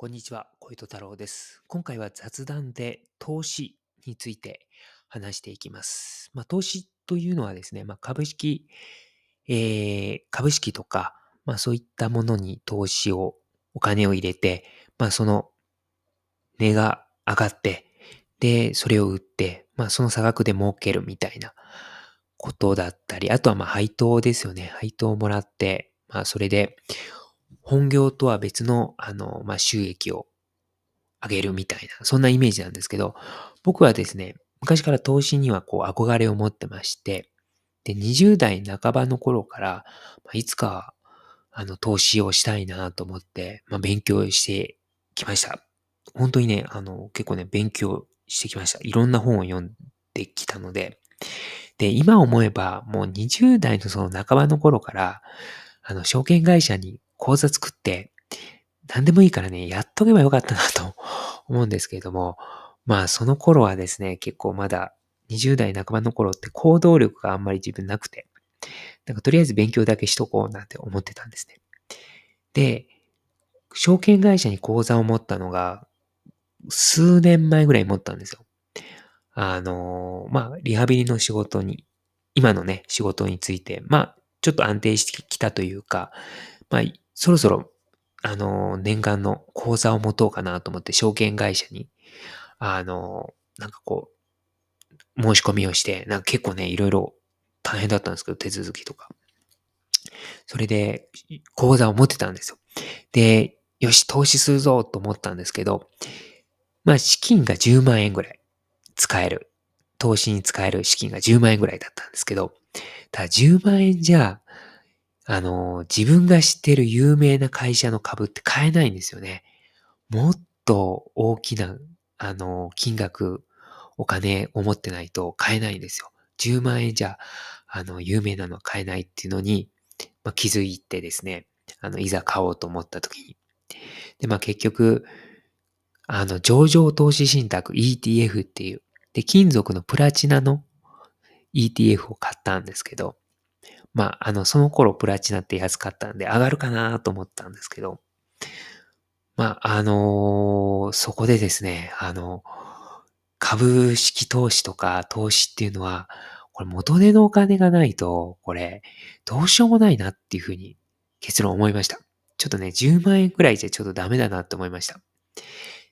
こんにちは、小糸太郎です。今回は雑談で投資について話していきます。まあ、投資というのはですね、まあ、株式、えー株式とか、まあ、そういったものに投資を、お金を入れて、まあ、その値が上がって、で、それを売って、まあ、その差額で儲けるみたいなことだったり、あとはまあ配当ですよね。配当をもらって、まあ、それで、本業とは別の、あの、まあ、収益を上げるみたいな、そんなイメージなんですけど、僕はですね、昔から投資にはこう憧れを持ってまして、で、20代半ばの頃から、まあ、いつか、あの、投資をしたいなと思って、まあ、勉強してきました。本当にね、あの、結構ね、勉強してきました。いろんな本を読んできたので、で、今思えば、もう20代のその半ばの頃から、あの、証券会社に口座作って、何でもいいからね、やっとけばよかったなと 思うんですけれども、まあその頃はですね、結構まだ20代半ばの頃って行動力があんまり自分なくて、なんかとりあえず勉強だけしとこうなんて思ってたんですね。で、証券会社に口座を持ったのが、数年前ぐらい持ったんですよ。あの、まあ、リハビリの仕事に、今のね、仕事について、まあ、ちょっと安定してきたというか、まあ、そろそろ、あの、念願の口座を持とうかなと思って、証券会社に、あの、なんかこう、申し込みをして、なんか結構ね、いろいろ大変だったんですけど、手続きとか。それで、口座を持ってたんですよ。で、よし、投資するぞと思ったんですけど、まあ、資金が10万円ぐらい使える。投資に使える資金が10万円ぐらいだったんですけど、ただ10万円じゃ、あの、自分が知ってる有名な会社の株って買えないんですよね。もっと大きな、あの、金額、お金を持ってないと買えないんですよ。10万円じゃ、あの、有名なのは買えないっていうのに、まあ、気づいてですね、あの、いざ買おうと思った時に。で、まあ結局、あの、上場投資信託 ETF っていう、で、金属のプラチナの ETF を買ったんですけど、まあ、あの、その頃プラチナって安かったんで上がるかなと思ったんですけど、まあ、あのそこでですね、あの、株式投資とか投資っていうのは、これ元値のお金がないと、これ、どうしようもないなっていうふうに結論思いました。ちょっとね、10万円くらいじゃちょっとダメだなって思いました。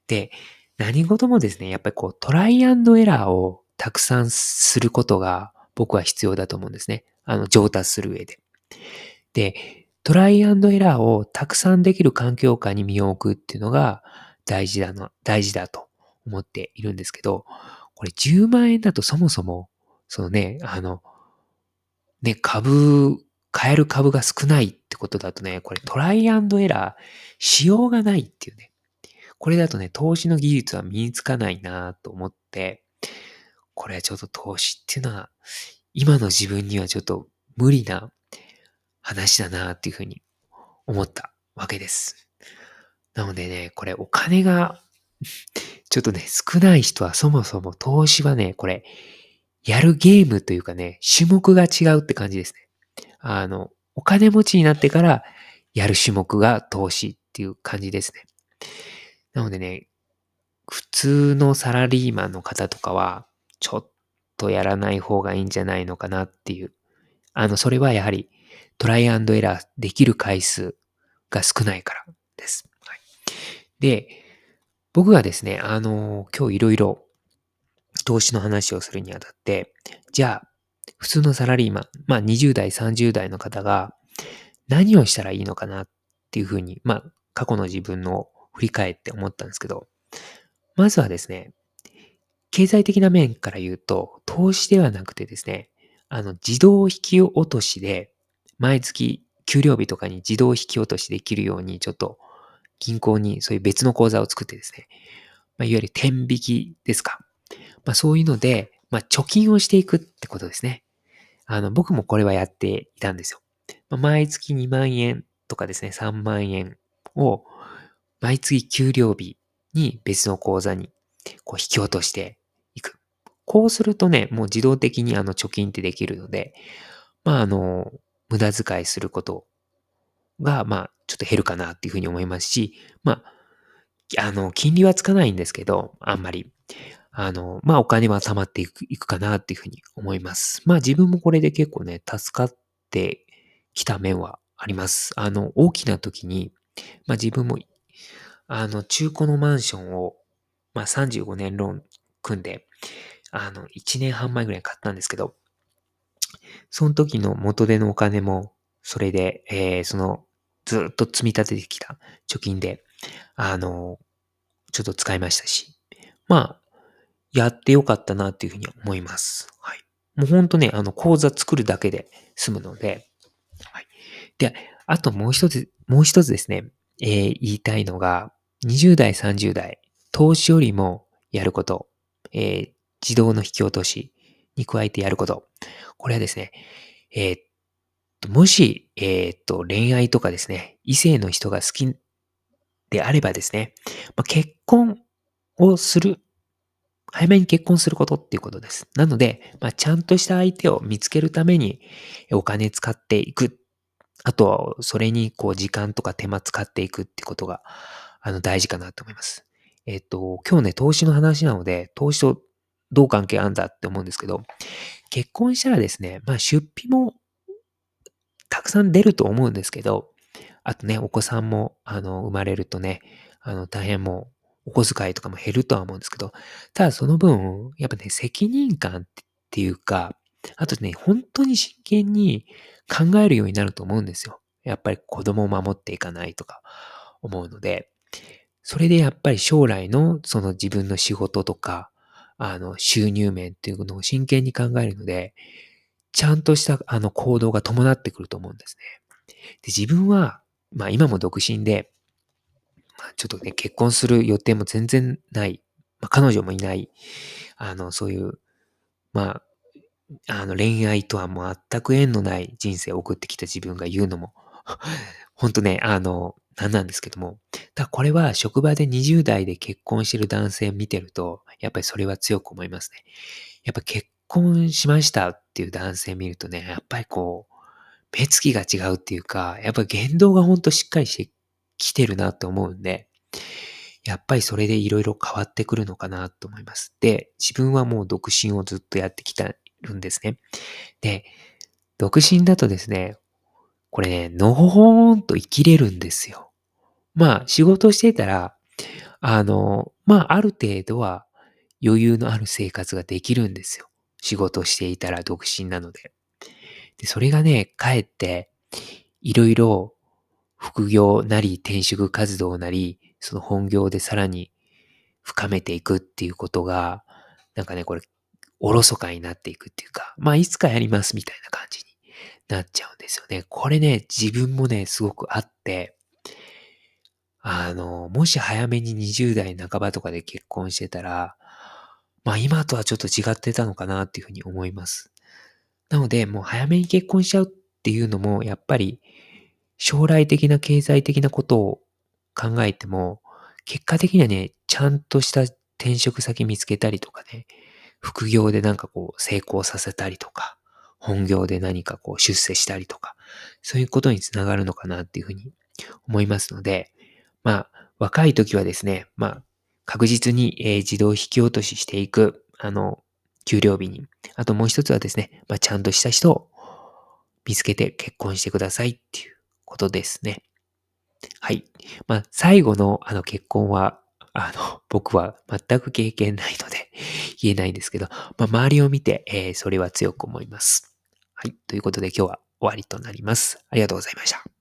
で、何事もですね、やっぱりこうトライアンドエラーをたくさんすることが僕は必要だと思うんですね。あの、上達する上で。で、トライアンドエラーをたくさんできる環境下に身を置くっていうのが大事だの、大事だと思っているんですけど、これ10万円だとそもそも、そのね、あの、ね、株、買える株が少ないってことだとね、これトライアンドエラーしようがないっていうね。これだとね、投資の技術は身につかないなと思って、これはちょっと投資っていうのは、今の自分にはちょっと無理な話だなっていうふうに思ったわけです。なのでね、これお金が ちょっとね、少ない人はそもそも投資はね、これ、やるゲームというかね、種目が違うって感じですね。あの、お金持ちになってからやる種目が投資っていう感じですね。なのでね、普通のサラリーマンの方とかは、ちょっとやらない方がいいんじゃないのかなっていう。あの、それはやはりトライアンドエラーできる回数が少ないからです。はい、で、僕がですね、あの、今日いろいろ投資の話をするにあたって、じゃあ、普通のサラリーマン、まあ20代、30代の方が何をしたらいいのかなっていうふうに、まあ過去の自分の振り返って思ったんですけど、まずはですね、経済的な面から言うと、投資ではなくてですね、あの、自動引き落としで、毎月給料日とかに自動引き落としできるように、ちょっと銀行にそういう別の口座を作ってですね、まあ、いわゆる天引きですか。まあ、そういうので、まあ、貯金をしていくってことですね。あの、僕もこれはやっていたんですよ。まあ、毎月2万円とかですね、3万円を毎月給料日に別の口座にこう引き落として。こうするとね、もう自動的にあの貯金ってできるので、まああの、無駄遣いすることが、まあちょっと減るかなっていうふうに思いますし、まああの、金利はつかないんですけど、あんまり。あの、まあ、お金は貯まっていくいくかなっていうふうに思います。まあ、自分もこれで結構ね、助かってきた面はあります。あの、大きな時に、まあ、自分も、あの、中古のマンションを、まあ、35年ローン組んで、あの、1年半前ぐらい買ったんですけど、その時の元手のお金も、それで、えー、その、ずっと積み立ててきた貯金で、あの、ちょっと使いましたし、まあ、やってよかったなっていうふうに思います。はい。もうほんとね、あの、講座作るだけで済むので、はい。で、あともう一つ、もう一つですね、えー、言いたいのが、20代、30代、投資よりもやること、えー、自動の引き落としに加えてやること。これはですね、えー、っと、もし、えー、っと、恋愛とかですね、異性の人が好きであればですね、まあ、結婚をする、早めに結婚することっていうことです。なので、まあ、ちゃんとした相手を見つけるためにお金使っていく。あと、それにこう時間とか手間使っていくってことが、あの、大事かなと思います。えっと、今日ね、投資の話なので、投資とどう関係あるんだって思うんですけど、結婚したらですね、まあ出費もたくさん出ると思うんですけど、あとね、お子さんも、あの、生まれるとね、あの、大変もう、お小遣いとかも減るとは思うんですけど、ただその分、やっぱね、責任感っていうか、あとね、本当に真剣に考えるようになると思うんですよ。やっぱり子供を守っていかないとか思うので、それでやっぱり将来のその自分の仕事とか、あの、収入面っていうのを真剣に考えるので、ちゃんとしたあの行動が伴ってくると思うんですね。で自分はまあ今も独身で、まあちょっとね、結婚する予定も全然ない、まあ彼女もいない、あの、そういう、まあ、あの恋愛とは全く縁のない人生を送ってきた自分が言うのも、本当ね、あの、なんなんですけども、だこれは職場で20代で結婚してる男性を見てると、やっぱりそれは強く思いますね。やっぱ結婚しましたっていう男性見るとね、やっぱりこう、目つきが違うっていうか、やっぱ言動がほんとしっかりしてきてるなと思うんで、やっぱりそれでいろいろ変わってくるのかなと思います。で、自分はもう独身をずっとやってきてるんですね。で、独身だとですね、これね、のほほーんと生きれるんですよ。まあ、仕事してたら、あの、まあ、ある程度は余裕のある生活ができるんですよ。仕事していたら独身なので。で、それがね、かえって、いろいろ副業なり転職活動なり、その本業でさらに深めていくっていうことが、なんかね、これ、おろそかになっていくっていうか、まあ、いつかやりますみたいな感じになっちゃうんですよね。これね、自分もね、すごくあって、あの、もし早めに20代半ばとかで結婚してたら、まあ今とはちょっと違ってたのかなっていうふうに思います。なので、もう早めに結婚しちゃうっていうのも、やっぱり将来的な経済的なことを考えても、結果的にはね、ちゃんとした転職先見つけたりとかね、副業でなんかこう成功させたりとか、本業で何かこう出世したりとか、そういうことにつながるのかなっていうふうに思いますので、まあ、若い時はですね、まあ、確実に、えー、自動引き落とししていく、あの、給料日に。あともう一つはですね、まあ、ちゃんとした人を見つけて結婚してくださいっていうことですね。はい。まあ、最後のあの結婚は、あの、僕は全く経験ないので言えないんですけど、まあ、周りを見て、えー、それは強く思います。はい。ということで今日は終わりとなります。ありがとうございました。